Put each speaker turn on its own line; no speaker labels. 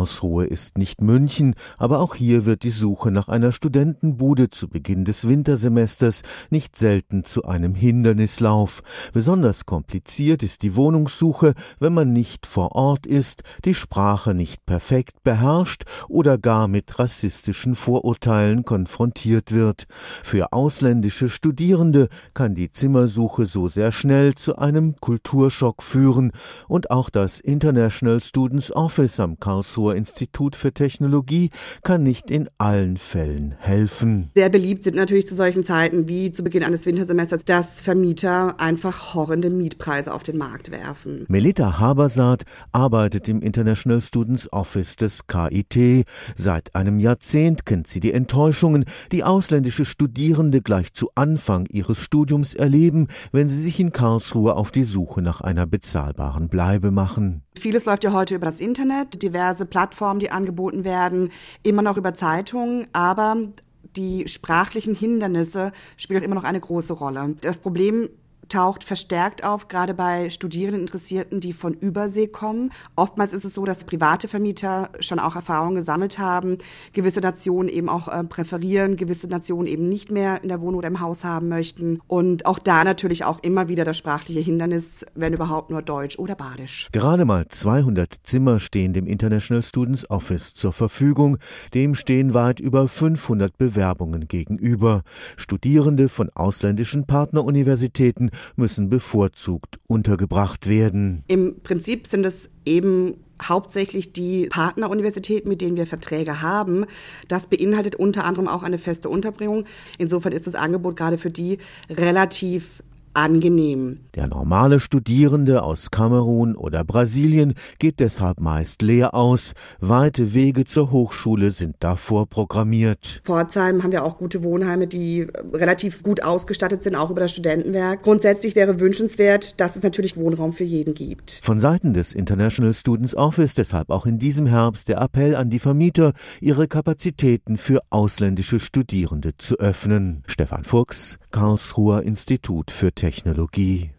Karlsruhe ist nicht München, aber auch hier wird die Suche nach einer Studentenbude zu Beginn des Wintersemesters nicht selten zu einem Hindernislauf. Besonders kompliziert ist die Wohnungssuche, wenn man nicht vor Ort ist, die Sprache nicht perfekt beherrscht oder gar mit rassistischen Vorurteilen konfrontiert wird. Für ausländische Studierende kann die Zimmersuche so sehr schnell zu einem Kulturschock führen und auch das International Students Office am Karlsruher Institut für Technologie kann nicht in allen Fällen helfen.
Sehr beliebt sind natürlich zu solchen Zeiten wie zu Beginn eines Wintersemesters, dass Vermieter einfach horrende Mietpreise auf den Markt werfen.
Melita Habersaat arbeitet im International Students Office des KIT. Seit einem Jahrzehnt kennt sie die Enttäuschungen, die ausländische Studierende gleich zu Anfang ihres Studiums erleben, wenn sie sich in Karlsruhe auf die Suche nach einer bezahlbaren Bleibe machen.
Vieles läuft ja heute über das Internet, diverse Plattformen, die angeboten werden, immer noch über Zeitungen, aber die sprachlichen Hindernisse spielen immer noch eine große Rolle. Das Problem taucht verstärkt auf, gerade bei Studierenden, Interessierten, die von Übersee kommen. Oftmals ist es so, dass private Vermieter schon auch Erfahrungen gesammelt haben, gewisse Nationen eben auch äh, präferieren, gewisse Nationen eben nicht mehr in der Wohnung oder im Haus haben möchten. Und auch da natürlich auch immer wieder das sprachliche Hindernis, wenn überhaupt nur Deutsch oder Badisch.
Gerade mal 200 Zimmer stehen dem International Students Office zur Verfügung. Dem stehen weit über 500 Bewerbungen gegenüber. Studierende von ausländischen Partneruniversitäten müssen bevorzugt untergebracht werden.
Im Prinzip sind es eben hauptsächlich die Partneruniversitäten, mit denen wir Verträge haben. Das beinhaltet unter anderem auch eine feste Unterbringung. Insofern ist das Angebot gerade für die relativ angenehm.
Der normale Studierende aus Kamerun oder Brasilien geht deshalb meist leer aus. Weite Wege zur Hochschule sind davor programmiert.
Pforzheim haben wir auch gute Wohnheime, die relativ gut ausgestattet sind, auch über das Studentenwerk. Grundsätzlich wäre wünschenswert, dass es natürlich Wohnraum für jeden gibt.
Von Seiten des International Students Office deshalb auch in diesem Herbst der Appell an die Vermieter, ihre Kapazitäten für ausländische Studierende zu öffnen. Stefan Fuchs, Karlsruher Institut für Technologie